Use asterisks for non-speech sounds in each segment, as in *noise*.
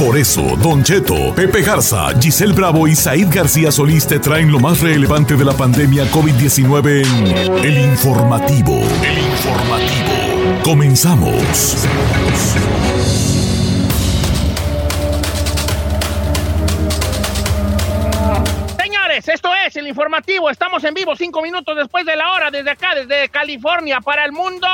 Por eso, Don Cheto, Pepe Garza, Giselle Bravo y Said García Solís te traen lo más relevante de la pandemia COVID-19 en El Informativo. El Informativo. Comenzamos. Señores, esto es el informativo. Estamos en vivo cinco minutos después de la hora desde acá, desde California para el mundo.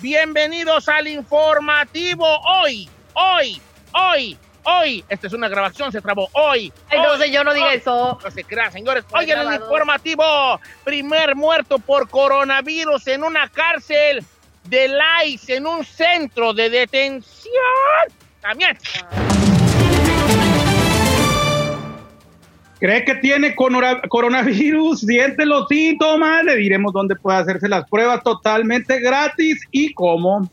Bienvenidos al informativo. Hoy, hoy, hoy, hoy. Esta es una grabación, se trabó hoy. Ay, no, hoy, señor, no diga hoy. eso. No se crean, señores. Hoy en el informativo, primer muerto por coronavirus en una cárcel de ICE, en un centro de detención. También. ¿Cree que tiene coronavirus? Siente los síntomas. Le diremos dónde puede hacerse las pruebas totalmente gratis y cómo.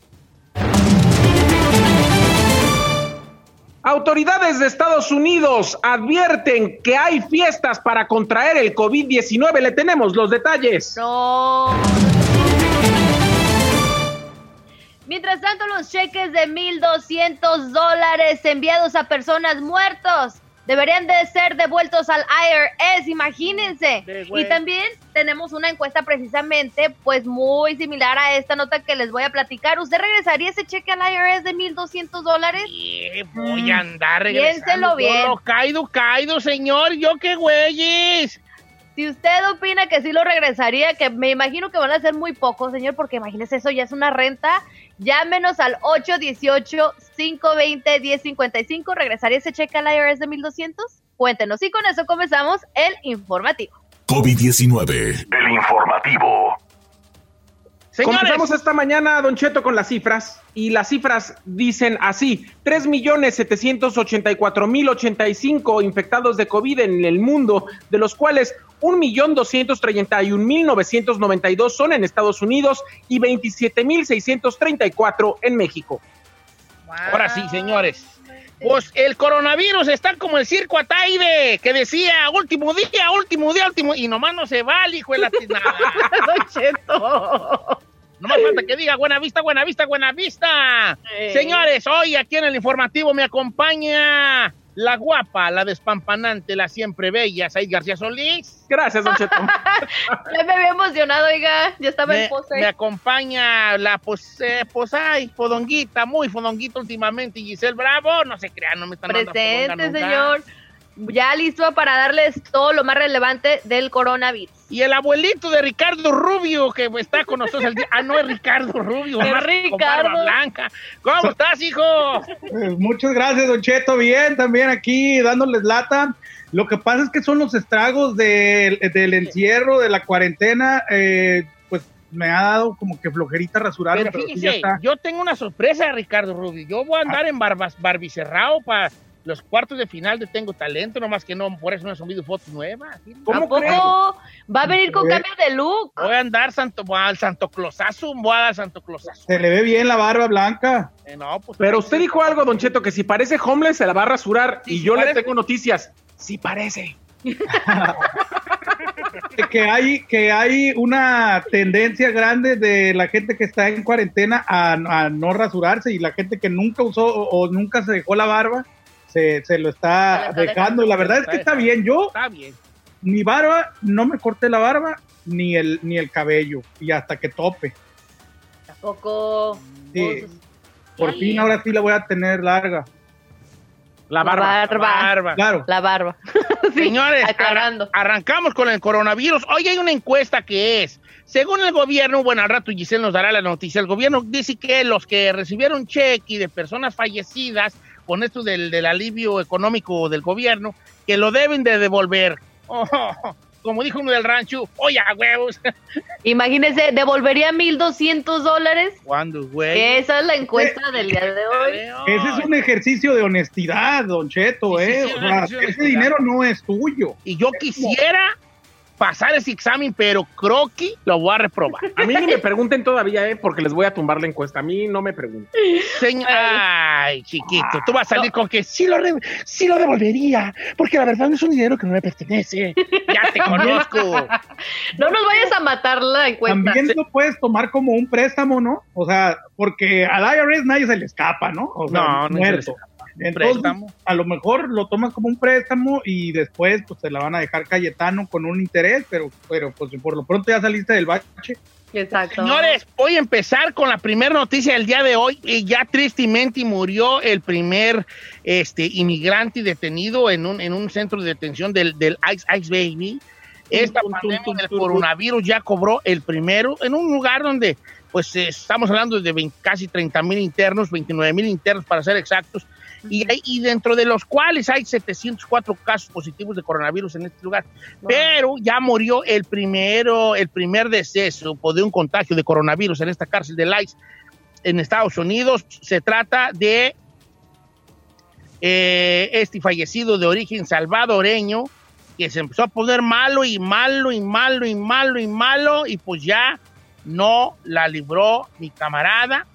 Autoridades de Estados Unidos advierten que hay fiestas para contraer el COVID-19. Le tenemos los detalles. No. Mientras tanto, los cheques de 1.200 dólares enviados a personas muertos deberían de ser devueltos al IRS, imagínense. Y también tenemos una encuesta precisamente, pues muy similar a esta nota que les voy a platicar. ¿Usted regresaría ese cheque al IRS de 1.200 dólares? Voy a andar Mm, Piénselo regresando. bien. Yo lo caído, caído, señor. Yo qué güeyes. Si usted opina que sí lo regresaría, que me imagino que van a ser muy pocos, señor, porque imagínese eso ya es una renta, llámenos al 818-520-1055. ¿Regresaría ese cheque al IRS de 1200? Cuéntenos. Y con eso comenzamos el informativo. COVID-19. El informativo. Señores, Comenzamos esta mañana, Don Cheto, con las cifras. Y las cifras dicen así: 3.784.085 infectados de COVID en el mundo, de los cuales 1.231.992 son en Estados Unidos y 27.634 en México. ahora sí, señores. Pues el coronavirus está como el circo Ataide, que decía último día, último día, último. Y nomás no se va el hijo de la tiznada. *laughs* Cheto. Nomás falta que diga buena vista, buena vista, buena vista. Eh. Señores, hoy aquí en el informativo me acompaña la guapa, la despampanante, la siempre bella, Said García Solís. Gracias, Don Cheto. *laughs* Ya me había emocionado, oiga. Ya estaba Me, en pose. me acompaña la pues, eh, pues ay, fodonguita, muy fodonguita últimamente, Giselle Bravo, no se crean, no me están dando Presente, fodonga nunca. Ya listo para darles todo lo más relevante del coronavirus. Y el abuelito de Ricardo Rubio, que está con nosotros el día. Ah, no es Ricardo Rubio, *laughs* Es Ricardo. blanca. ¿Cómo estás, hijo? Pues, muchas gracias, Don Cheto. Bien, también aquí dándoles lata. Lo que pasa es que son los estragos del, del encierro, de la cuarentena. eh, pues me ha dado como que flojerita rasurarme, Pero pero, sí ya fíjese, está. yo tengo una sorpresa, Ricardo Rubio. Yo voy a andar en barbas, barbicerrao para los cuartos de final de Tengo Talento, nomás que no, por eso no he subido fotos nuevas. ¿Cómo ¿A poco crees? va a venir con cambio de look? Voy a andar santo, al Santo Closazo, voy a dar Santo Closazo. Se le ve bien la barba blanca. Eh, no, pues, Pero usted dijo algo, Don Cheto, que si parece homeless se la va a rasurar. Sí, y sí yo le tengo noticias. Sí parece. *laughs* que hay que hay una tendencia grande de la gente que está en cuarentena a, a no rasurarse y la gente que nunca usó o, o nunca se dejó la barba se, se lo está, dejando la verdad es que está bien yo Está bien. mi barba no me corté la barba ni el ni el cabello y hasta que tope Tampoco. Sí. por fin ahora sí la voy a tener larga La La barba. barba. Barba. claro La barba. *laughs* Sí, Señores, aclarando. arran- arrancamos con el coronavirus. Hoy hay una encuesta que es, según el gobierno, bueno, al rato Giselle nos dará la noticia, el gobierno dice que los que recibieron cheque de personas fallecidas con esto del, del alivio económico del gobierno, que lo deben de devolver. *laughs* Oh, como dijo uno del rancho, oye, a huevos. *laughs* Imagínense, ¿devolvería 1.200 dólares? ¿Cuándo, güey? Esa es la encuesta del día de *laughs* hoy. ese es un ejercicio de honestidad don Cheto Sí, eh sí, o un sea, ese dinero no es tuyo Y yo quisiera pasar ese examen, pero croqui lo voy a reprobar. A mí ni me pregunten todavía, ¿eh? Porque les voy a tumbar la encuesta. A mí no me pregunten. Señor, ay, chiquito, tú vas a salir con que sí lo, re- sí lo devolvería, porque la verdad no es un dinero que no me pertenece. Ya te conozco. *laughs* No nos vayas a matar la encuesta. También lo puedes tomar como un préstamo, ¿no? O sea, porque al IRS nadie se le escapa, ¿no? O sea, No, no se le muerto. escapa. Un Entonces, préstamo. a lo mejor lo tomas como un préstamo y después pues te la van a dejar Cayetano con un interés, pero, pero pues por lo pronto ya saliste del bache. Exacto. Señores, voy a empezar con la primera noticia del día de hoy. Y ya tristemente murió el primer este, inmigrante detenido en un, en un centro de detención del, del Ice Ice Baby. Esta Tum, pandemia tum, del tum, tum. coronavirus ya cobró el primero en un lugar donde, pues, eh, estamos hablando de 20 casi 30 mil internos, 29 mil internos para ser exactos, y, hay- y dentro de los cuales hay 704 casos positivos de coronavirus en este lugar. Pero ya murió el primero, el primer deceso por de un contagio de coronavirus en esta cárcel de Lice en Estados Unidos. Se trata de eh, este fallecido de origen salvadoreño que se empezó a poner malo y malo y malo y malo y malo y pues ya no la libró mi camarada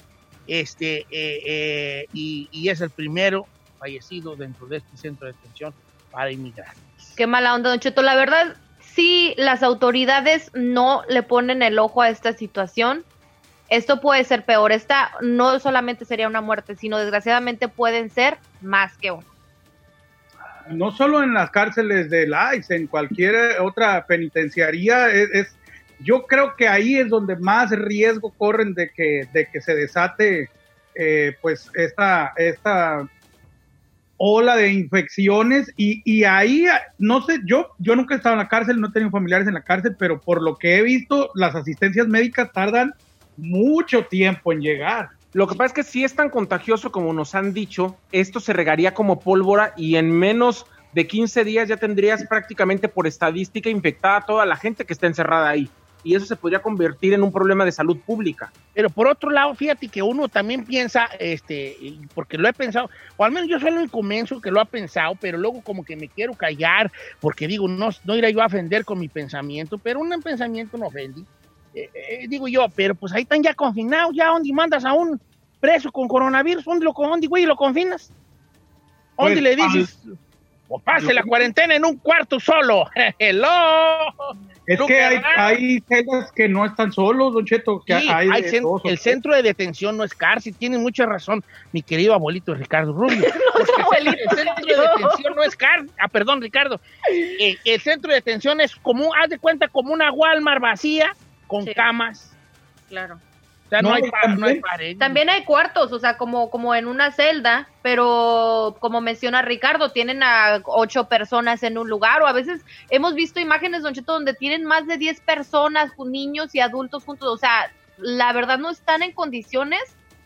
este eh, eh, y, y es el primero fallecido dentro de este centro de detención para inmigrantes. Qué mala onda, Don Cheto. La verdad, si las autoridades no le ponen el ojo a esta situación, esto puede ser peor. Esta no solamente sería una muerte, sino desgraciadamente pueden ser más que uno. No solo en las cárceles de ICE, en cualquier otra penitenciaría, es, es- yo creo que ahí es donde más riesgo corren de que, de que se desate eh, pues esta, esta ola de infecciones y, y ahí, no sé, yo, yo nunca he estado en la cárcel, no he tenido familiares en la cárcel, pero por lo que he visto, las asistencias médicas tardan mucho tiempo en llegar. Lo que pasa es que si es tan contagioso como nos han dicho, esto se regaría como pólvora y en menos de 15 días ya tendrías prácticamente por estadística infectada a toda la gente que está encerrada ahí. Y eso se podría convertir en un problema de salud pública. Pero por otro lado, fíjate que uno también piensa, este, porque lo he pensado, o al menos yo único menso que lo ha pensado, pero luego como que me quiero callar, porque digo, no, no iré yo a ofender con mi pensamiento, pero un pensamiento no ofende. Eh, eh, digo yo, pero pues ahí están ya confinados, ya donde mandas a un preso con coronavirus, ¿dónde lo, dónde, güey, lo confinas? ¿Dónde Pues, le dices? O pase la cuarentena en un cuarto solo. *laughs* Hello. Es que hay, hay celdas que no están solos, Don Cheto, que Sí, hay, dos el centro de detención no es cárcel, tiene mucha razón mi querido abuelito Ricardo Rubio. *laughs* Porque el, el centro de detención no es cárcel. Ah, perdón, Ricardo. Eh, el centro de detención es como, haz de cuenta, como una Walmart vacía con Sí. camas. Claro. O sea, no, No, hay, y pa- no hay también- pared. También hay cuartos, o sea, como, como en una celda, pero como menciona Ricardo, tienen a ocho personas en un lugar, o a veces hemos visto imágenes, Don Cheto, donde tienen más de 10 personas, niños y adultos juntos, o sea, la verdad no están en condiciones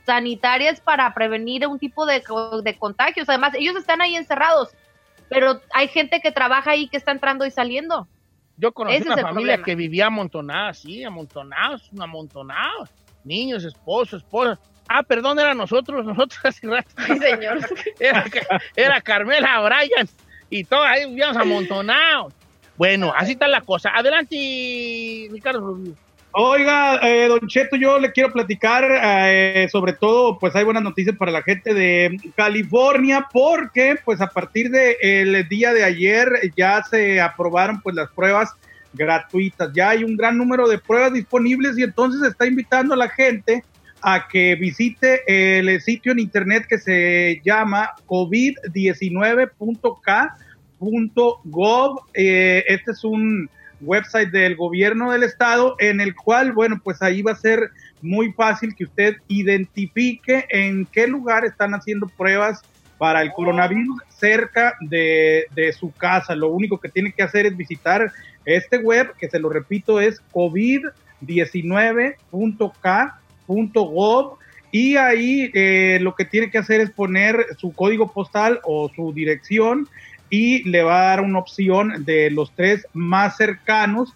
sanitarias para prevenir un tipo de, co- de contagios. Además, ellos están ahí encerrados, pero hay gente que trabaja ahí que está entrando y saliendo. Yo conocí ese una familia problema. que vivía amontonada, sí, amontonados, amontonados. Niños, esposos, esposas. Ah, perdón, era nosotros, nosotros hace *laughs* rato. Sí, señor. Era, era Carmela Bryan y todos ahí vivíamos amontonados. Bueno, así está la cosa. Adelante, Ricardo Rubio. Oiga, eh, Don Cheto, yo le quiero platicar, eh, sobre todo, pues hay buenas noticias para la gente de California, porque pues a partir del día de ayer ya se aprobaron pues las pruebas gratuitas, ya hay un gran número de pruebas disponibles y entonces está invitando a la gente a que visite el sitio en internet que se llama covid19.k.gov. Eh, este es un website del gobierno del estado en el cual, bueno, pues ahí va a ser muy fácil que usted identifique en qué lugar están haciendo pruebas para el coronavirus cerca de, su casa. Lo único que tiene que hacer es visitar este web, que se lo repito, es covid19.k.gov y ahí eh, lo que tiene que hacer es poner su código postal o su dirección y le va a dar una opción de los tres más cercanos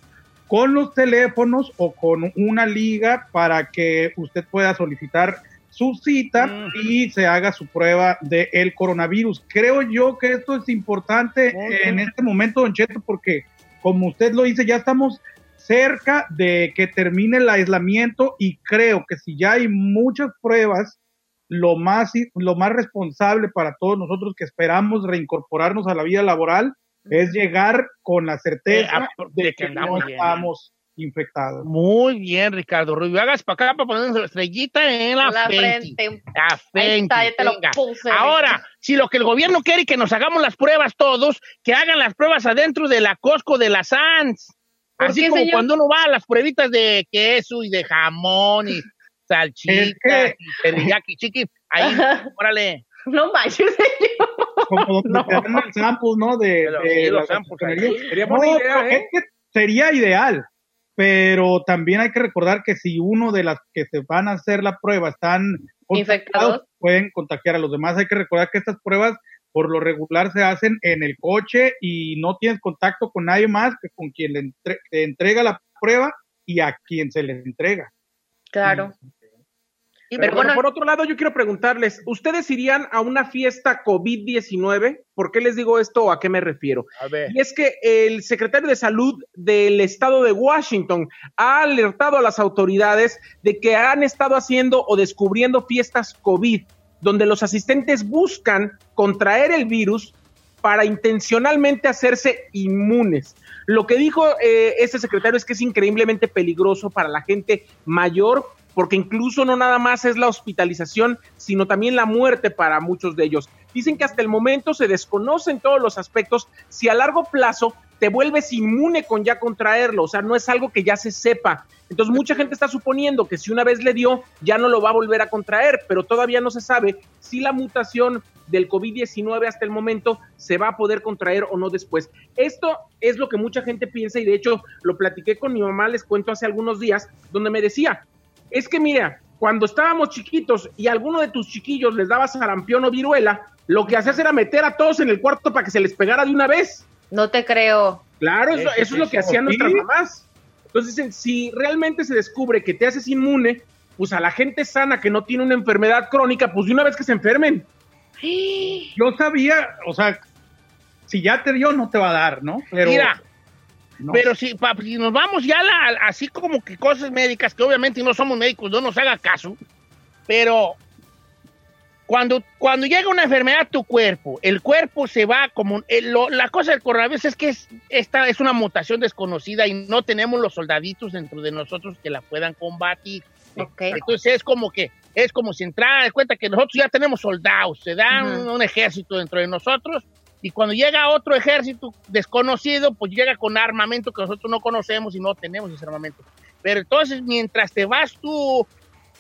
con los teléfonos o con una liga para que usted pueda solicitar su cita y se haga su prueba del el coronavirus. Creo yo que esto es importante en este momento, Don Cheto, porque como usted lo dice, ya estamos cerca de que termine el aislamiento y creo que si ya hay muchas pruebas, lo más, lo más responsable para todos nosotros que esperamos reincorporarnos a la vida laboral es llegar con la certeza Eh, de que no estamos infectados. Muy bien, Ricardo Rubio. Hagas para acá para poner una estrellita en la, La frente. frente. La Ahí frente, está, ya te lo puse. Ahora, si lo que el gobierno quiere es que nos hagamos las pruebas todos, que hagan las pruebas adentro de la Costco de la Sans. ¿Por Así qué, como señor? cuando uno va a las pruebitas de queso y de jamón y *laughs* salchicha Es que- y teriyaki chiqui. Ahí, órale. No manches, señor. Como donde te dan el sample, ¿no? De, De de sí, los las samples ahí. confiterías. Sería No, buena idea, ¿eh? es que sería ideal, pero también hay que recordar que si uno de las que se van a hacer la prueba están Infectados. pueden contagiar a los demás. Hay que recordar que estas pruebas por lo regular se hacen en el coche y no tienes contacto con nadie más que con quien le entre- te entrega la prueba y a quien se le entrega. Claro. Pero, Pero bueno, por otro lado, yo quiero preguntarles, ¿ustedes irían a una fiesta COVID-19? ¿Por qué les digo esto o a qué me refiero? A ver. Y es que el secretario de Salud del estado de Washington ha alertado a las autoridades de que han estado haciendo o descubriendo fiestas COVID, donde los asistentes buscan contraer el virus para intencionalmente hacerse inmunes. Lo que dijo eh, este secretario es que es increíblemente peligroso para la gente mayor, porque incluso no nada más es la hospitalización, sino también la muerte para muchos de ellos. Dicen que hasta el momento se desconocen todos los aspectos si a largo plazo te vuelves inmune con ya contraerlo, o sea, no es algo que ya se sepa. Entonces mucha gente está suponiendo que si una vez le dio, ya no lo va a volver a contraer, pero todavía no se sabe si la mutación del COVID-19 hasta el momento se va a poder contraer o no después. Esto es lo que mucha gente piensa y de hecho lo platiqué con mi mamá, les cuento hace algunos días, donde me decía, es que mira, cuando estábamos chiquitos y a alguno de tus chiquillos les daba sarampión o viruela, lo que hacías era meter a todos en el cuarto para que se les pegara de una vez. No te creo. Claro, eso, es lo que hacían sí. nuestras mamás. Entonces dicen, si realmente se descubre que te haces inmune, pues a la gente sana que no tiene una enfermedad crónica, pues de una vez que se enfermen. Yo sabía, o sea, si ya te dio, no te va a dar, ¿no? Pero, Mira, no. pero si, pa- si nos vamos ya a la- así como que cosas médicas, que obviamente no somos médicos, no nos haga caso, pero cuando, cuando llega una enfermedad a tu cuerpo, el cuerpo se va como... el- lo- la cosa del coronavirus es que es, esta es una mutación desconocida y no tenemos los soldaditos dentro de nosotros que la puedan combatir. Ok. Entonces es como que, es como si entrara de cuenta que nosotros ya tenemos soldados, se da un, Ujú. un ejército dentro de nosotros y cuando llega otro ejército desconocido, pues llega con armamento que nosotros no conocemos y no tenemos ese armamento. Pero entonces mientras te vas tú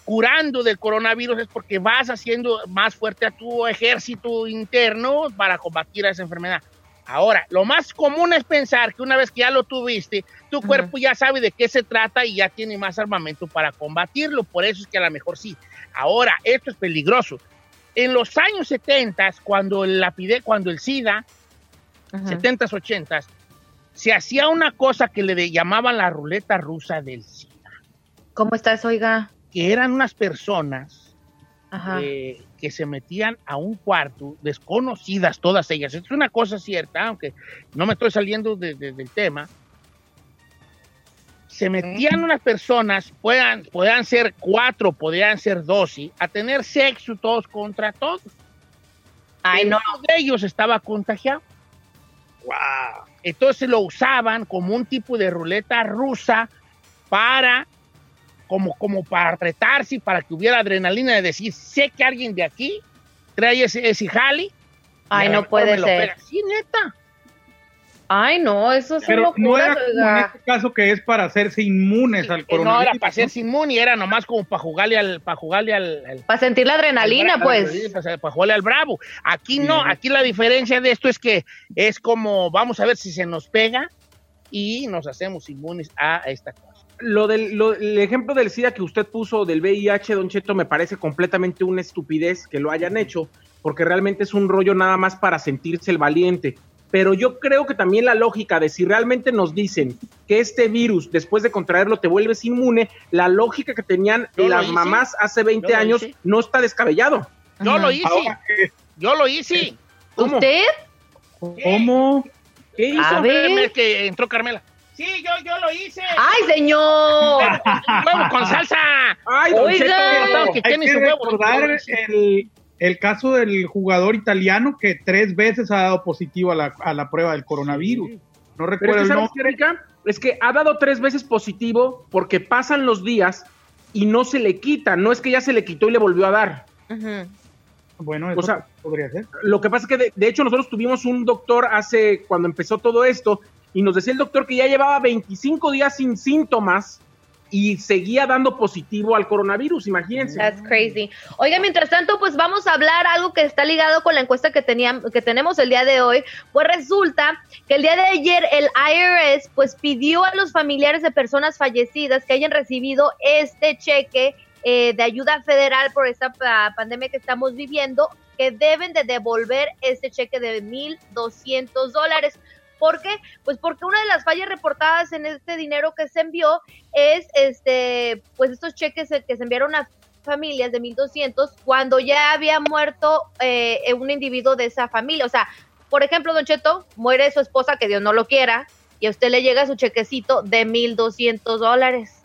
curando del coronavirus es porque vas haciendo más fuerte a tu ejército interno para combatir a esa enfermedad. Ahora, lo más común es pensar que una vez que ya lo tuviste, tu cuerpo ya sabe de qué se trata y ya tiene más armamento para combatirlo. Por eso es que a lo mejor sí. Ahora, esto es peligroso. En los años 70, cuando, la pide, cuando el SIDA, Ajá. 70s, 80s, se hacía una cosa que le llamaban la ruleta rusa del SIDA, ¿Cómo estás, oiga? que eran unas personas Ajá. eh, que se metían a un cuarto, desconocidas todas ellas. Esto es una cosa cierta, aunque no me estoy saliendo de- de- del tema. Se metían unas personas, puedan, puedan ser cuatro, podrían ser doce, a tener sexo todos contra todos. Ay, no. Uno de ellos estaba contagiado. Wow. Entonces lo usaban como un tipo de ruleta rusa para, como, como para retarse, y para que hubiera adrenalina de decir, sé que alguien de aquí trae ese, ese jali. Ay, no puede lo ser. Sí, neta. Ay, no, eso es Pero no locura. era como en este caso que es para hacerse inmunes al Eh, no coronavirus. era para hacerse inmune, era nomás como para jugarle al, para jugarle al, al- Para sentir la adrenalina, al pues. Para, para jugarle al bravo. Aquí no, aquí la diferencia de esto es que es como, vamos a ver si se nos pega y nos hacemos inmunes a esta cosa. Lo del lo- el ejemplo del SIDA que usted puso del VIH, Don Cheto, me parece completamente una estupidez que lo hayan hecho, porque realmente es un rollo nada más para sentirse el valiente. Pero yo creo que también la lógica de si realmente nos dicen que este virus, después de contraerlo, te vuelves inmune, la lógica que tenían Yo las mamás hace 20 Yo lo años no está descabellado. Yo Ajá. lo hice, Ahora, eh, yo lo hice. ¿Cómo? ¿Usted? ¿Cómo? ¿Qué hizo? A ver. Es que entró Carmela. Sí, yo, yo lo hice. ¡Ay, señor! *laughs* Huevo con salsa. Ay, Don Oiga. Cheto. Que Hay tienen que su huevo. recordar el, el caso del jugador italiano que tres veces ha dado positivo a la, a la prueba del coronavirus. No Pero recuerdo es que. Es que ha dado tres veces positivo porque pasan los días y no se le quita. No es que ya se le quitó y le volvió a dar. Bueno, eso O sea, podría ser. Lo que pasa es que, de, de hecho, nosotros tuvimos un doctor hace, cuando empezó todo esto, y nos decía el doctor que ya llevaba 25 días sin síntomas y seguía dando positivo al coronavirus, imagínense. That's crazy. Oiga, mientras tanto, pues vamos a hablar algo que está ligado con la encuesta que teníamos, que tenemos el día de hoy. Pues resulta que el día de ayer el IRS pues pidió a los familiares de personas fallecidas que hayan recibido este cheque eh, de ayuda federal por esta pa- pandemia que estamos viviendo, que deben de devolver este cheque de 1.200 dólares. ¿Por qué? Pues porque una de las fallas reportadas en este dinero que se envió es este, pues estos cheques que se enviaron a familias de 1200 cuando ya había muerto eh, un individuo de esa familia. O sea, por ejemplo, Don Cheto, muere su esposa, que Dios no lo quiera, y a usted le llega su chequecito de 1200 dólares.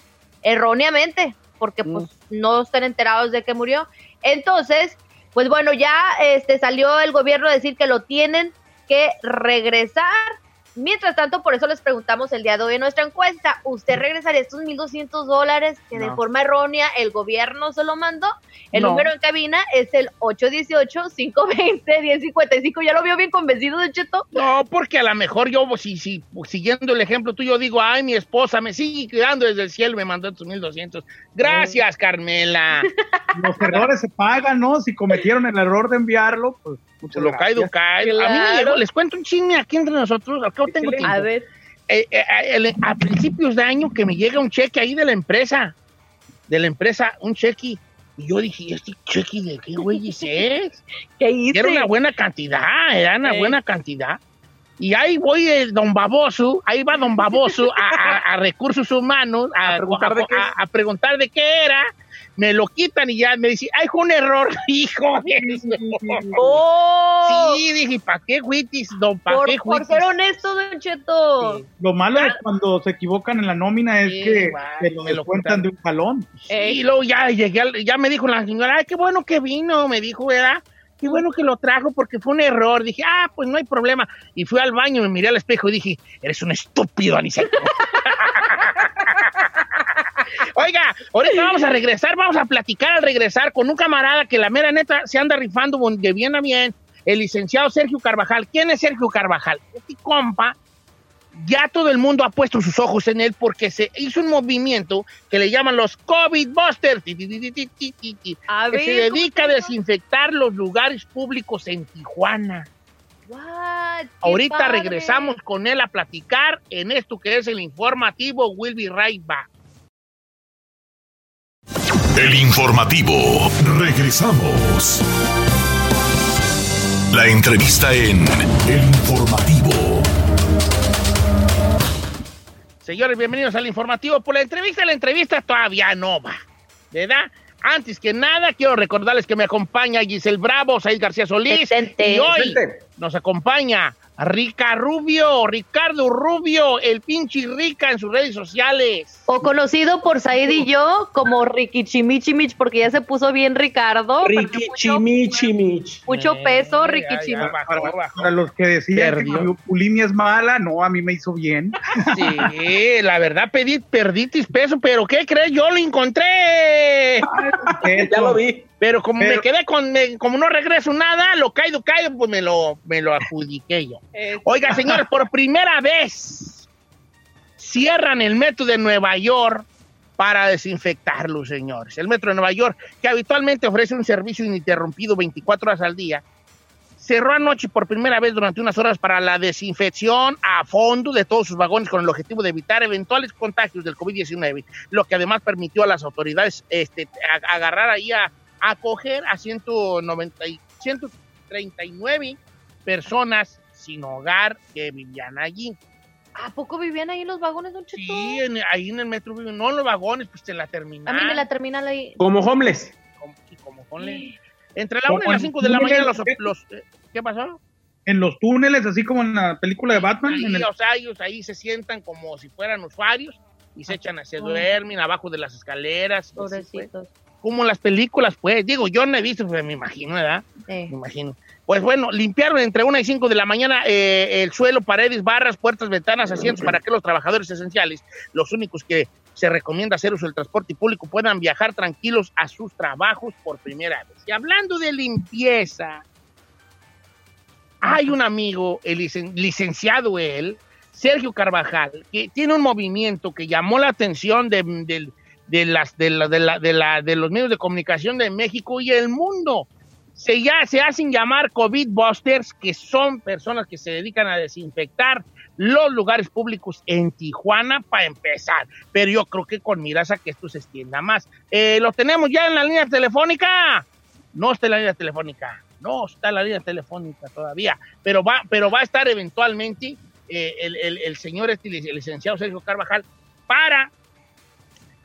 Erróneamente, porque pues no están enterados de que murió. Entonces, pues bueno, ya este salió el gobierno a decir que lo tienen que regresar. Mientras tanto, por eso les preguntamos el día de hoy en nuestra encuesta, ¿usted regresaría estos 1.200 dólares que de forma errónea el gobierno se lo mandó? El No. número en cabina es el 818-520-1055. ¿Ya lo vio bien convencido, Don Cheto? No, porque a lo mejor yo, si, si, siguiendo el ejemplo tuyo, digo, ay, mi esposa me sigue cuidando desde el cielo, me mandó estos 1200. Gracias, Carmela. *laughs* Los errores se pagan, ¿no? Si cometieron el error de enviarlo, pues muchas Lo caído. A mí me llegó, les cuento un chisme aquí entre nosotros, al cabo tengo tiempo. A ver. Eh, eh, el- a principios de año que me llega un cheque ahí de la empresa, de la empresa, un cheque. Y yo dije, ¿y este cheque de qué güey es? *laughs* ¿Qué hice? Era una buena cantidad, era una Eh. buena cantidad. Y ahí voy el don Baboso, ahí va don Baboso a, a- a recursos humanos a, A preguntar de qué. a- a preguntar de qué era. Me lo quitan y ya me dice, ay, fue un error, *laughs* hijo de eso". ¡Oh! Sí, dije, ¿para qué huitis, don? ¿Para por, qué por ser honesto, Don Cheto. Sí. Lo malo de cuando se equivocan en la nómina es Sí, que igual, se lo me lo descuentan de un jalón. Eh. Y luego ya llegué, al- ya me dijo la señora, ay, qué bueno que vino, me dijo, ¿verdad? Qué bueno que lo trajo porque fue un error. Dije, ah, pues no hay problema. Y fui al baño, me miré al espejo y dije, eres un estúpido, Aniceto. *laughs* Oiga, ahorita vamos a regresar, vamos a platicar al regresar con un camarada que la mera neta se anda rifando de bien a bien, el licenciado Sergio Carvajal. ¿Quién es Sergio Carvajal? Este compa, ya todo el mundo ha puesto sus ojos en él porque se hizo un movimiento que le llaman los COVID Busters, que se dedica a desinfectar los lugares públicos en Tijuana. What? Ahorita regresamos con él a platicar en esto que es el informativo. We'll be right back. El informativo. Regresamos. La entrevista en El informativo. Señores, bienvenidos al informativo. Por la entrevista, la entrevista todavía no va, ¿verdad? Antes que nada, quiero recordarles que me acompaña Giselle Bravo, Said García Solís. Presente. Y hoy Presente. nos acompaña Rica Rubio, Ricardo Rubio, el pinche Rica en sus redes sociales. O conocido por Said y yo como Ricky Chimichimich, porque ya se puso bien Ricardo. Ricky Chimichimich. Mucho peso, Ricky Ya, ya, Chimichimich. bajó, bajó. Para los que decían Perdió. que la bulimia es mala, no, a mí me hizo bien. *laughs* Sí, la verdad pedí, perdí peso, pero ¿qué crees? Yo lo encontré. *laughs* Ya lo vi. Pero como me quedé con, me- como no regreso nada, lo caído, caído, pues me lo, me lo adjudiqué yo. Oiga, señores, por primera vez cierran el metro de Nueva York para desinfectarlo, señores. El metro de Nueva York, que habitualmente ofrece un servicio ininterrumpido 24 horas al día, cerró anoche por primera vez durante unas horas para la desinfección a fondo de todos sus vagones con el objetivo de evitar eventuales contagios del COVID-19, lo que además permitió a las autoridades este, a- agarrar ahí a, a coger a 190 y 139 personas sin hogar que vivían allí. ¿A poco vivían ahí en los vagones, Don Cheto? Sí, en- ahí en el metro viven, no en los vagones, pues en la terminal. A mí en la terminal ahí. Como homeless. Como, sí, como ponle. Entre la 1 y las en 5 de la mañana los... los- eh, ¿Qué pasó? En los túneles, así como en la película de Batman. Ahí, en el- o sea, ellos ahí se sientan como si fueran usuarios y se echan, se duermen abajo de las escaleras. así, pues. Pobrecitos. Como las películas, pues. Digo, yo no he visto, pues me imagino, ¿verdad? Eh. Me imagino. Pues bueno, limpiaron entre 1 y 5 de la mañana eh, el suelo, paredes, barras, puertas, ventanas, asientos para que los trabajadores esenciales, los únicos que se recomienda hacer uso del transporte público, puedan viajar tranquilos a sus trabajos por primera vez. Y hablando de limpieza, hay un amigo, el licen- licenciado él, Sergio Carvajal, que tiene un movimiento que llamó la atención de, de las, de, la- de la- de la- de los medios de comunicación de México y el mundo. Se, ya, se hacen llamar COVID Busters, que son personas que se dedican a desinfectar los lugares públicos en Tijuana para empezar. Pero yo creo que con miras a que esto se extienda más. Eh, ¿Lo tenemos ya en la línea telefónica? No está en la línea telefónica. No está en la línea telefónica todavía. Pero va, pero va a estar eventualmente eh, el, el- señor este, el licenciado Sergio Carvajal para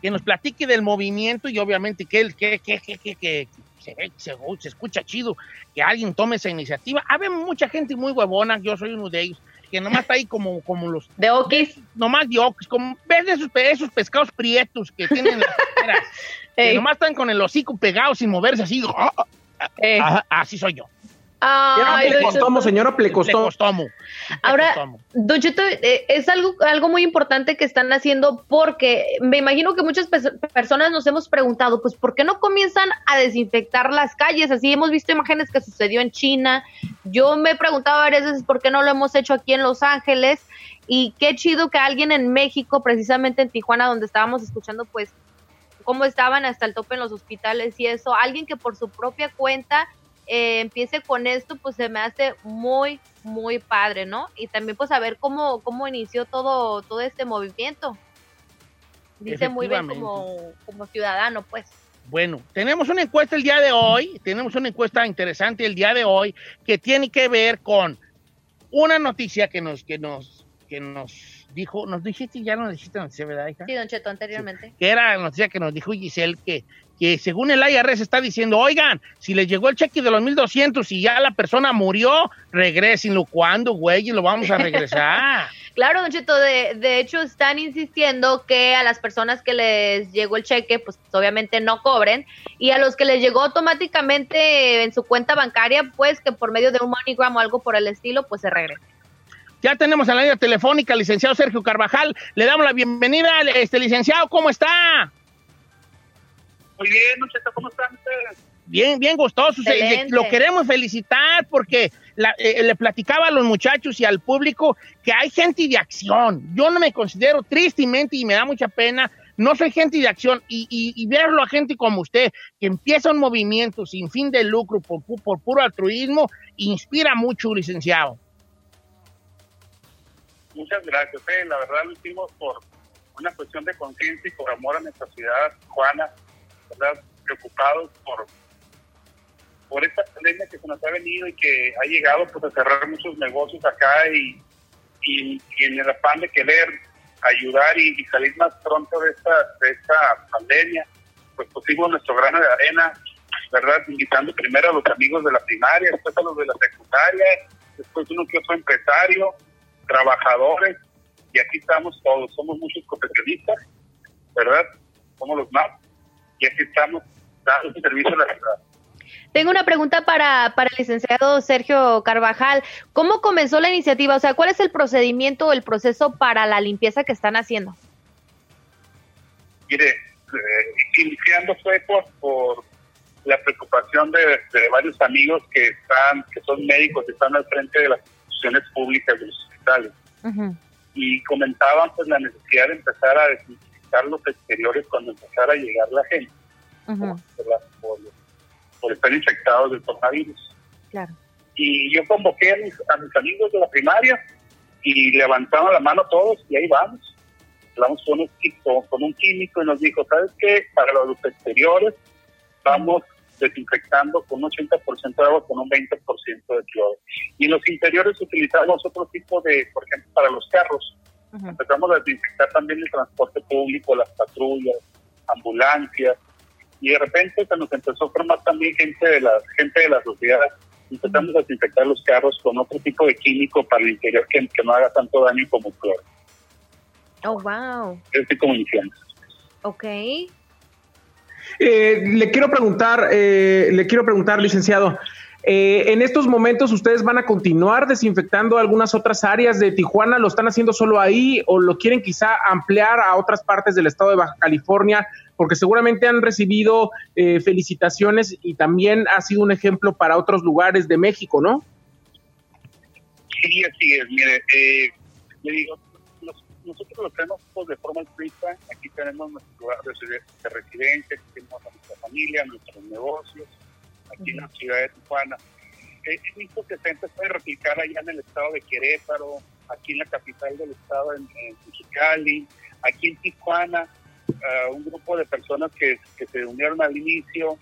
que nos platique del movimiento y obviamente que él que se, se- se escucha chido que alguien tome esa iniciativa. Hay mucha gente muy huevona, yo soy uno de ellos, que nomás está ahí como, como los... De Okis. Nomás de Okis, como ves de esos, esos pescados prietos que tienen las *laughs* que nomás están con el hocico pegado sin moverse así. ah, ah, Eh. Ajá, así soy yo. Ay, Plecostomo, señora Plecostomo. Plecostomo. Ahora. Don eh, es algo, algo muy importante que están haciendo porque me imagino que muchas pers- personas nos hemos preguntado, pues, ¿por qué no comienzan a desinfectar las calles? Así hemos visto imágenes que sucedió en China. Yo me he preguntado varias veces por qué no lo hemos hecho aquí en Los Ángeles. Y qué chido que alguien en México, precisamente en Tijuana, donde estábamos escuchando, pues, cómo estaban hasta el tope en los hospitales y eso, alguien que por su propia cuenta eh, empiece con esto, pues se me hace muy, muy padre, ¿no? Y también pues saber cómo, cómo inició todo, todo este movimiento. Dice muy bien como, como ciudadano, pues. Bueno, tenemos una encuesta el día de hoy, tenemos una encuesta interesante el día de hoy que tiene que ver con una noticia que nos, que nos, que nos dijo, nos dijiste, ya nos dijiste noticia, ¿verdad, hija? Sí, Don Cheto, anteriormente. Que era la noticia que nos dijo Giselle que, que según el IRS está diciendo, oigan, si les llegó el cheque de los 1200 y ya la persona murió, regrésenlo. ¿Cuándo, güey? Y lo vamos a regresar. *laughs* Claro, Don Cheto, de, de hecho están insistiendo que a las personas que les llegó el cheque, pues obviamente no cobren, y a los que les llegó automáticamente en su cuenta bancaria, pues que por medio de un MoneyGram o algo por el estilo, pues se regrese. Ya tenemos en la línea telefónica al licenciado Sergio Carvajal. Le damos la bienvenida, este licenciado, ¿cómo está? Muy bien, Cheto, ¿cómo están ustedes? Bien, bien gustoso. Se- Excelente. lo queremos felicitar porque la- eh, le platicaba a los muchachos y al público que hay gente de acción. Yo no me considero tristemente y me da mucha pena. No soy gente de acción y, y- y verlo a gente como usted que empieza un movimiento sin fin de lucro por, pu- por puro altruismo inspira mucho, licenciado. Muchas gracias. eh. La verdad lo hicimos por una cuestión de conciencia y por amor a nuestra ciudad, Juana, ¿verdad? Preocupados por, por esta pandemia que se nos ha venido y que ha llegado pues, a cerrar muchos negocios acá y, y, y en el afán de querer ayudar y, y salir más pronto de esta, de esta pandemia, pues pusimos nuestro grano de arena, ¿verdad? Invitando primero a los amigos de la primaria, después a los de la secundaria después uno que otro empresario, trabajadores, y aquí estamos todos, somos muchos profesionistas, ¿verdad? Somos los más, y aquí estamos dando servicio a la ciudad. Tengo una pregunta para, para el licenciado Sergio Carvajal. ¿Cómo comenzó la iniciativa? O sea, ¿cuál es el procedimiento o el proceso para la limpieza que están haciendo? Mire, eh, iniciando fue por, por la preocupación de, de varios amigos que están, que son médicos, que están al frente de las instituciones públicas de los hospitales. Y comentaban pues la necesidad de empezar a los exteriores cuando empezara a llegar la gente. por, la- por- por estar infectados del coronavirus. Claro. Y yo convoqué a mis, a mis amigos de la primaria y levantaron la mano todos y ahí vamos. Hablamos con un, con un químico y nos dijo, ¿sabes qué? Para los exteriores vamos desinfectando con un 80% de agua con un 20% de cloro. Y en los interiores utilizamos otro tipo de, por ejemplo, para los carros. Empezamos a desinfectar también el transporte público, las patrullas, ambulancias. Y de repente se nos empezó a formar también gente de la, gente de la sociedad. Empezamos a desinfectar los carros con otro tipo de químico para el interior que, que no haga tanto daño como cloro. Oh, wow. Es como iniciamos. Ok. Eh, le quiero preguntar, eh, le quiero preguntar, licenciado, eh, en estos momentos ustedes van a continuar desinfectando algunas otras áreas de Tijuana, lo están haciendo solo ahí o lo quieren quizá ampliar a otras partes del estado de Baja California, porque seguramente han recibido eh, felicitaciones y también ha sido un ejemplo para otros lugares de México, ¿no? Sí, así es. Mire, eh, le digo, nosotros lo hacemos pues, de forma altruista. Aquí tenemos nuestro lugar de, reside- de residencia, tenemos a nuestra familia, nuestros negocios, aquí en la ciudad de Tijuana. He visto que se empezó a replicar allá en el estado de Querétaro, aquí en la capital del estado, en, en Mexicali, aquí en Tijuana, ah, un grupo de personas que, que se unieron al inicio,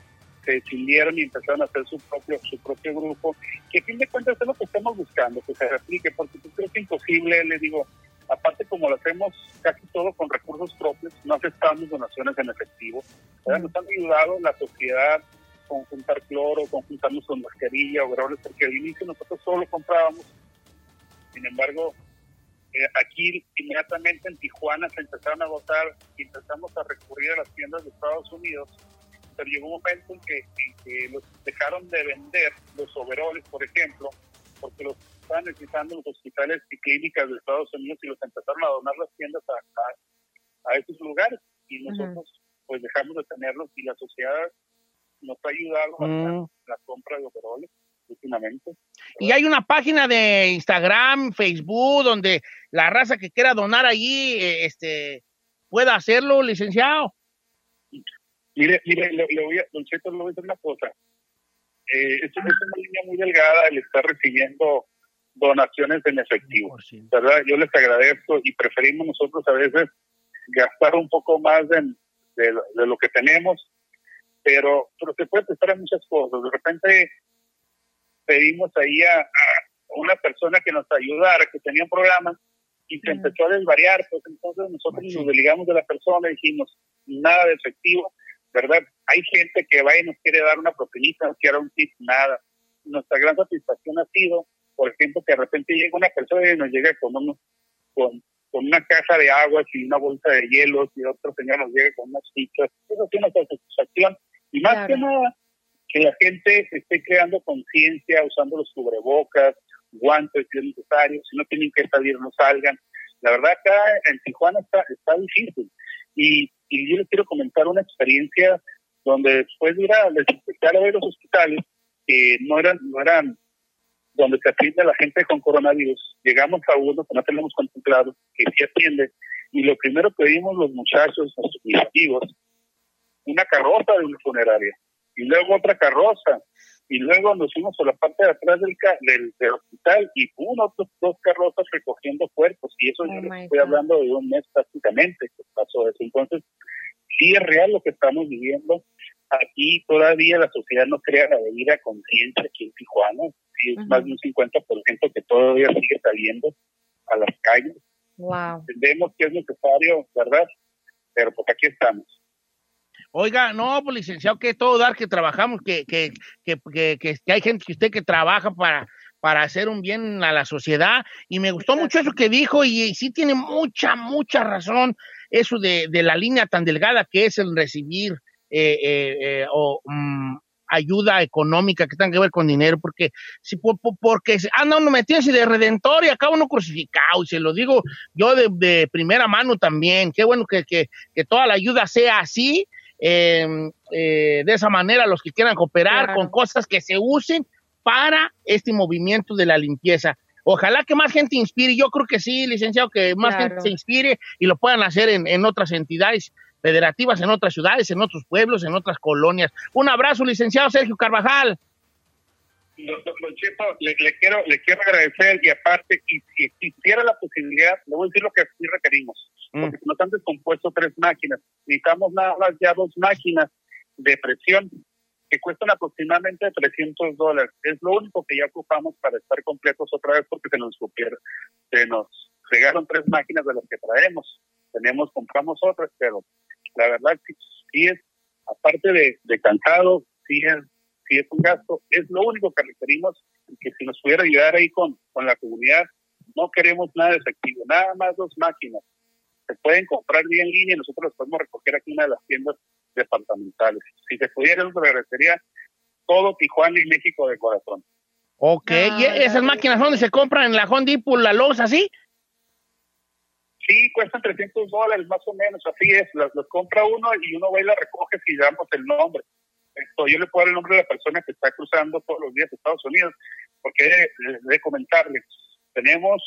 se decidieron y empezaron a hacer su propio su propio grupo, que a fin de cuentas es lo que estamos buscando, que se replique, porque yo creo que es imposible, le digo, aparte como lo hacemos casi todo con recursos propios, no aceptamos donaciones en efectivo, ¿verdad? nos han ayudado la sociedad con juntar cloro, con juntarnos con mascarilla, overoles, porque al inicio nosotros solo comprábamos, sin embargo, eh, aquí inmediatamente en Tijuana se empezaron a agotar y empezamos a recurrir a las tiendas de Estados Unidos pero llegó un momento en que, en que los dejaron de vender los overoles, por ejemplo, porque los estaban necesitando los hospitales y clínicas de Estados Unidos y los empezaron a donar las tiendas a, a, a esos lugares. Y nosotros pues dejamos de tenerlos y la sociedad nos ha ayudado bastante en la compra de overoles últimamente. Y hay una página de Instagram, Facebook, donde la raza que quiera donar allí, eh, este, pueda hacerlo, licenciado. Mire, mire, le, le voy a, Don Cheto, le voy a decir una cosa. Eh, es, es una línea muy delgada el estar recibiendo donaciones en efectivo, ¿verdad? Yo les agradezco y preferimos nosotros a veces gastar un poco más de, de lo que tenemos, pero, pero se puede prestar en muchas cosas. De repente pedimos ahí a, a una persona que nos ayudara, que tenía un programa, y se empezó a desvariar, pues entonces nosotros nos desligamos de la persona y dijimos, nada de efectivo, ¿verdad? Hay gente que va y nos quiere dar una propinita, nos quiere dar un tip, nada. Nuestra gran satisfacción ha sido, por ejemplo, que de repente llega una persona y nos llega con, unos, con, con una caja de aguas y una bolsa de hielos y otro señor nos llega con unas fichas. Eso es una satisfacción. Y más Claro. que nada, que la gente esté creando conciencia, usando los cubrebocas, guantes si es necesario, si no tienen que salir, no salgan. La verdad acá en Tijuana está, está difícil. Y, y yo les quiero comentar una experiencia donde después de ir a a ver los hospitales, que no eran, no eran donde se atiende a la gente con coronavirus, llegamos a uno que no tenemos contemplado, que sí atiende, y lo primero que vimos los muchachos, nuestros amigos, una carroza de una funeraria, y luego otra carroza, y luego nos fuimos a la parte de atrás del, ca- del, del hospital y hubo otros dos carrozas recogiendo cuerpos, y eso yo les estoy hablando de un mes prácticamente que pasó eso. Entonces, sí es real lo que estamos viviendo. Aquí todavía la sociedad no crea la debida conciencia aquí en Tijuana, sí es más de un 50% que todavía sigue saliendo a las calles. Wow. Entendemos que es necesario, ¿verdad? Pero pues aquí estamos. Oiga, no, pues licenciado, que todo dar que trabajamos, que, que, que, que, que- que hay gente que usted que trabaja para, para hacer un bien a la sociedad. Y me gustó mucho eso que dijo y, sí tiene mucha, mucha razón eso de, de, la línea tan delgada que es el recibir o mm, ayuda económica que tenga que ver con dinero, porque si porque anda uno metiéndose de redentor y acaba uno crucificado, y se lo digo yo de, primera mano también, qué bueno que, que, que toda la ayuda sea así, em, eh, de esa manera los que quieran cooperar con cosas que se usen para este movimiento de la limpieza. Ojalá que más gente inspire, yo creo que sí, licenciado, que más gente se inspire y lo puedan hacer en, en otras entidades federativas en otras ciudades, en otros pueblos, en otras colonias. Un abrazo, licenciado Sergio Carvajal. le, quiero, le quiero agradecer y aparte, si existiera la posibilidad, le voy a decir lo que sí requerimos, mm. porque nos han descompuesto tres máquinas, necesitamos nada más ya dos máquinas de presión que cuestan aproximadamente 300 dólares. Es lo único que ya ocupamos para estar completos otra vez porque se nos supieron, se nos llegaron tres máquinas de las que traemos. Tenemos, compramos otras, pero la verdad que sí es, aparte de, cansado, sí es, sí es un gasto, es lo único que requerimos que si nos pudiera ayudar ahí con, con la comunidad, no queremos nada de efectivo, nada más dos máquinas. Se pueden comprar bien en línea y nosotros las podemos recoger aquí en una de las tiendas departamentales. Si se pudiera, nos agradecería todo Tijuana y México de corazón. Ok, ¿y esas máquinas dónde se compran? ¿En la Honda Depot, la Lowe's, así? Sí, cuestan 300 dólares más o menos, así es. Las, compra uno y uno va y la recoge si damos el nombre. Esto, yo le puedo dar el nombre de la persona que está cruzando todos los días a Estados Unidos, porque de, de comentarles, tenemos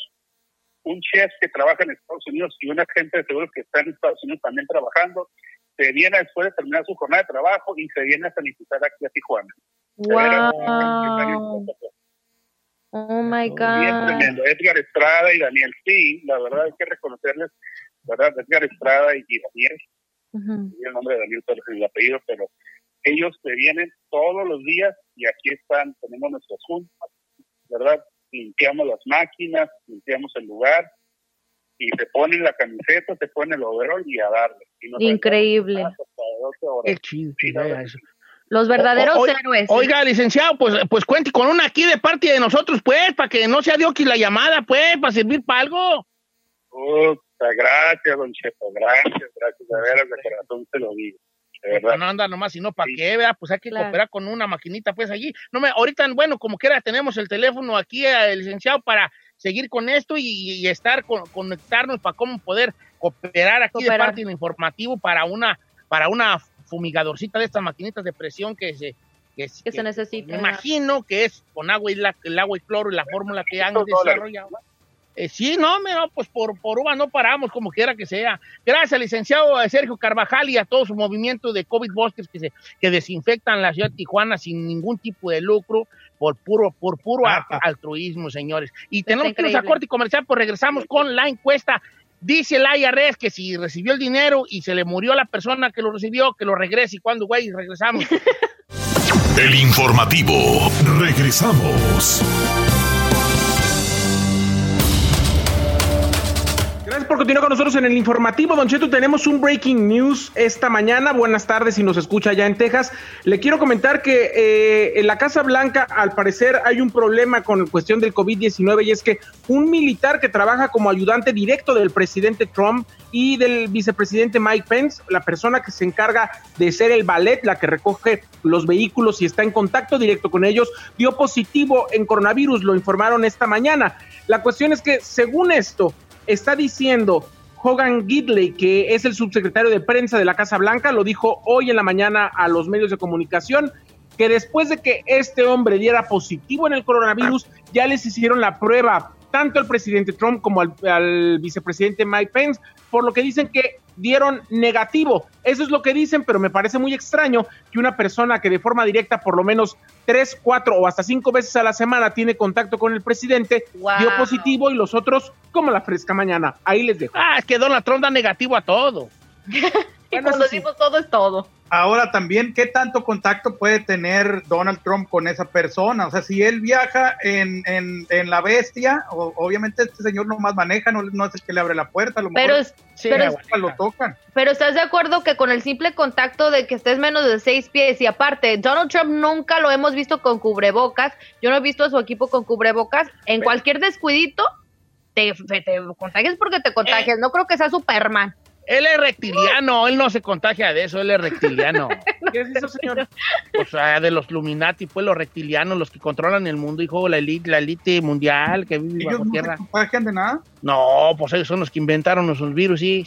un chef que trabaja en Estados Unidos y un agente de seguros que está en Estados Unidos también trabajando, se viene después de terminar su jornada de trabajo y se viene a sanitizar aquí a Tijuana. Wow. Oh my God. tremendo. Edgar Estrada y Daniel, sí, la verdad hay que reconocerles, ¿verdad? Edgar Estrada y, Daniel, el nombre de Daniel, pero el apellido, pero ellos se vienen todos los días y aquí están, tenemos nuestro juntas, ¿verdad? Limpiamos las máquinas, limpiamos el lugar y se ponen la camiseta, se pone el overall y a darle. Increíble. Qué chido, eso. Los verdaderos héroes. Oiga, licenciado, pues, pues cuente con una aquí de parte de nosotros, pues, para que no sea Dioki la llamada, pues, para servir para algo. gracias, don Chepo, gracias, gracias, de veras, de corazón se lo digo. Pues no anda nomás, sino para qué, vea, pues hay que cooperar con una maquinita, pues allí. No me, ahorita, bueno, como quiera, tenemos el teléfono aquí, el licenciado, para seguir con esto y, estar, con, conectarnos para cómo poder cooperar aquí de parte del informativo para una, para una fumigadorcita de estas maquinitas de presión que se que, se necesita. Me imagino que es con agua y la, el agua y cloro y la fórmula que han desarrollado. Eh, sí, no, no, pues por, por uva no paramos, como quiera que sea. Gracias al licenciado Sergio Carvajal y a todo su movimiento de COVID Busters que, se, que desinfectan la ciudad de Tijuana sin ningún tipo de lucro, por puro, por puro ah, ah. altruismo, señores. Y tenemos que irnos a corte comercial, pues regresamos con la encuesta Dice el IRS que si recibió el dinero y se le murió la persona que lo recibió, que lo regrese. ¿Y cuando, güey? Regresamos. *laughs* el informativo. Regresamos. Por continuar con nosotros en el informativo. Don Cheto, tenemos un breaking news esta mañana. Buenas tardes si nos escucha ya en Texas. Le quiero comentar que eh, en la Casa Blanca, al parecer, hay un problema con la cuestión del COVID-19 y es que un militar que trabaja como ayudante directo del presidente Trump y del vicepresidente Mike Pence, la persona que se encarga de ser el ballet, la que recoge los vehículos y está en contacto directo con ellos, dio positivo en coronavirus, lo informaron esta mañana. La cuestión es que, según esto, está diciendo Hogan Gidley, que es el subsecretario de prensa de la Casa Blanca, lo dijo hoy en la mañana a los medios de comunicación, que después de que este hombre diera positivo en el coronavirus, ya les hicieron la prueba tanto al presidente Trump como al, vicepresidente Mike Pence, por lo que dicen que dieron negativo. Eso es lo que dicen, pero me parece muy extraño que una persona que de forma directa por lo menos tres, cuatro o hasta cinco veces a la semana tiene contacto con el presidente, dio positivo y los otros como la fresca mañana. Ahí les dejo. Ah, es que Donald Trump da negativo a todo. *laughs* y cuando decimos todo es todo. Ahora también, ¿qué tanto contacto puede tener Donald Trump con esa persona? O sea, si él viaja en, en, en la bestia, o- obviamente este señor no más maneja, no, no es el que le abre la puerta, a lo Pero mejor es- pero es- lo tocan. Pero estás de acuerdo que con el simple contacto de que estés menos de seis pies y aparte, Donald Trump nunca lo hemos visto con cubrebocas. Yo no he visto a su equipo con cubrebocas. En cualquier descuidito, te, te, te contagias porque te contagias. No creo que sea Superman. Él es reptiliano, él no se contagia de eso, él es reptiliano. *laughs* ¿Qué es eso, señor? O sea, de los Illuminati, pues los reptilianos, los que controlan el mundo, hijo, la elite, la elite mundial que vive ¿Ellos bajo no tierra. se contagian de nada? No, pues ellos son los que inventaron esos virus, sí.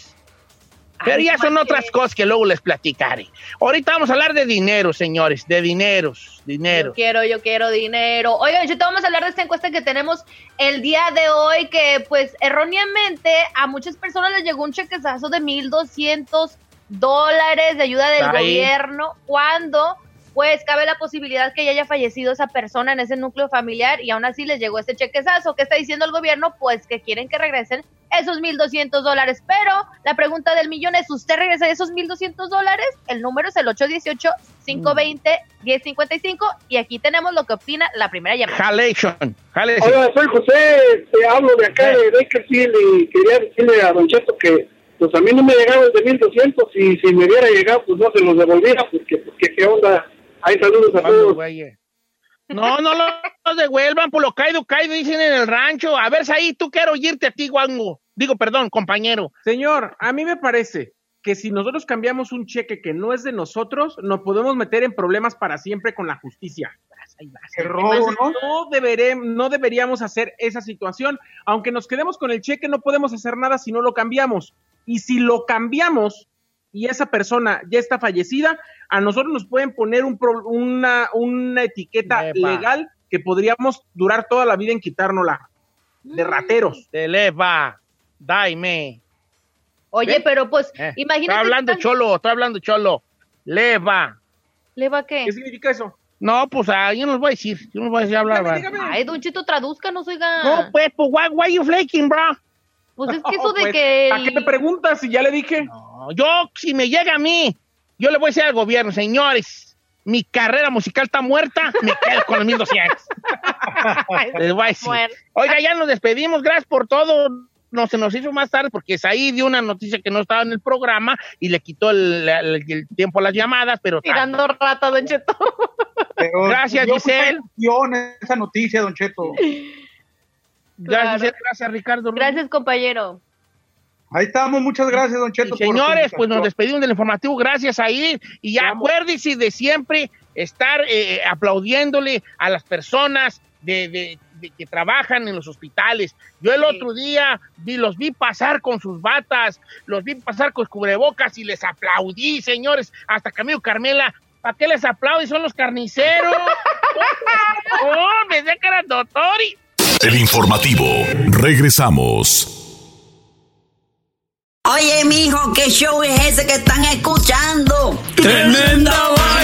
Pero ya son otras cosas que luego les platicaré. Ahorita vamos a hablar de dinero, señores, de dineros, Yo dinero. quiero, yo quiero dinero. Oigan, yo te vamos a hablar de esta encuesta que tenemos el día de hoy, que pues erróneamente a muchas personas les llegó un chequezazo de 1.200 dólares de ayuda del Ahí. gobierno, cuando pues cabe la posibilidad que ya haya fallecido esa persona en ese núcleo familiar y aún así les llegó este chequezazo. ¿Qué está diciendo el gobierno? Pues que quieren que regresen esos 1.200 dólares. Pero la pregunta del millón es, ¿usted regresa esos 1.200 dólares? El número es el 818-520-1055 y aquí tenemos lo que opina la primera llamada. Jalation, jalation. Hola, soy José, te hablo de acá de Bakersfield y quería decirle a Don Cheto que pues a mí no me llegaron de 1200 y si me hubiera llegado pues no se los devolviera porque, porque qué onda. Hay saludos a ¿Cuándo, todos. No, no lo- los devuelvan por lo caído, caído, dicen en el rancho. A ver, ahí tú quiero oírte a ti, Guango. Digo, perdón, compañero. Señor, a mí me parece que si nosotros cambiamos un cheque que no es de nosotros, nos podemos meter en problemas para siempre con la justicia. Robo, Entonces, ¿no? no, deberé- no deberíamos hacer esa situación. Aunque nos quedemos con el cheque, no podemos hacer nada si no lo cambiamos. Y si lo cambiamos y esa persona ya está fallecida, a nosotros nos pueden poner un pro- una, una etiqueta Epa. legal que podríamos durar toda la vida en quitárnosla. De rateros. Te leva, daime. Oye, ¿Ven? pero pues Eh, imagínate... Estoy hablando tan- cholo, estoy hablando cholo. Leva. ¿Le va qué? ¿Qué significa eso? No, pues ah, yo no les voy a decir. Yo no les voy a decir hablar. Dígame, ¿verdad? dígame. Ay, Don Chito, traduzcanos, oiga. No, pues, pues, why, why you flaking, bro? Pues es que No, *laughs* eso de pues, que... ¿A qué me preguntas si ya le dije? No, yo, si me llega a mí, yo le voy a decir al gobierno, señores, mi carrera musical está muerta, me quedo con los 1200. *laughs* Les voy a decir. Oiga, ya nos despedimos, gracias por todo. No se nos hizo más tarde porque Saí dio una noticia que no estaba en el programa y le quitó el, el- el tiempo a las llamadas, pero Tirando rata, Don Cheto. Pero Gracias, Giselle. esa noticia, Don Cheto. gracias, Claro. gracias Ricardo. Gracias, compañero. Ahí estamos, muchas gracias, Don Y Cheto. señores, pues nos despedimos del informativo. Gracias ahí. Y ya acuérdense de siempre estar eh, aplaudiéndole a las personas de, de- de que trabajan en los hospitales. Yo el Sí. otro día vi, los vi pasar con sus batas, los vi pasar con cubrebocas y les aplaudí, señores. Hasta Camilo Carmela, ¿para qué les aplaudí? Son los carniceros. ¡Oh, me de cara doctor! y- El informativo. Regresamos. Oye, mijo, ¿qué show es ese que están escuchando? ¡Tremenda vaina!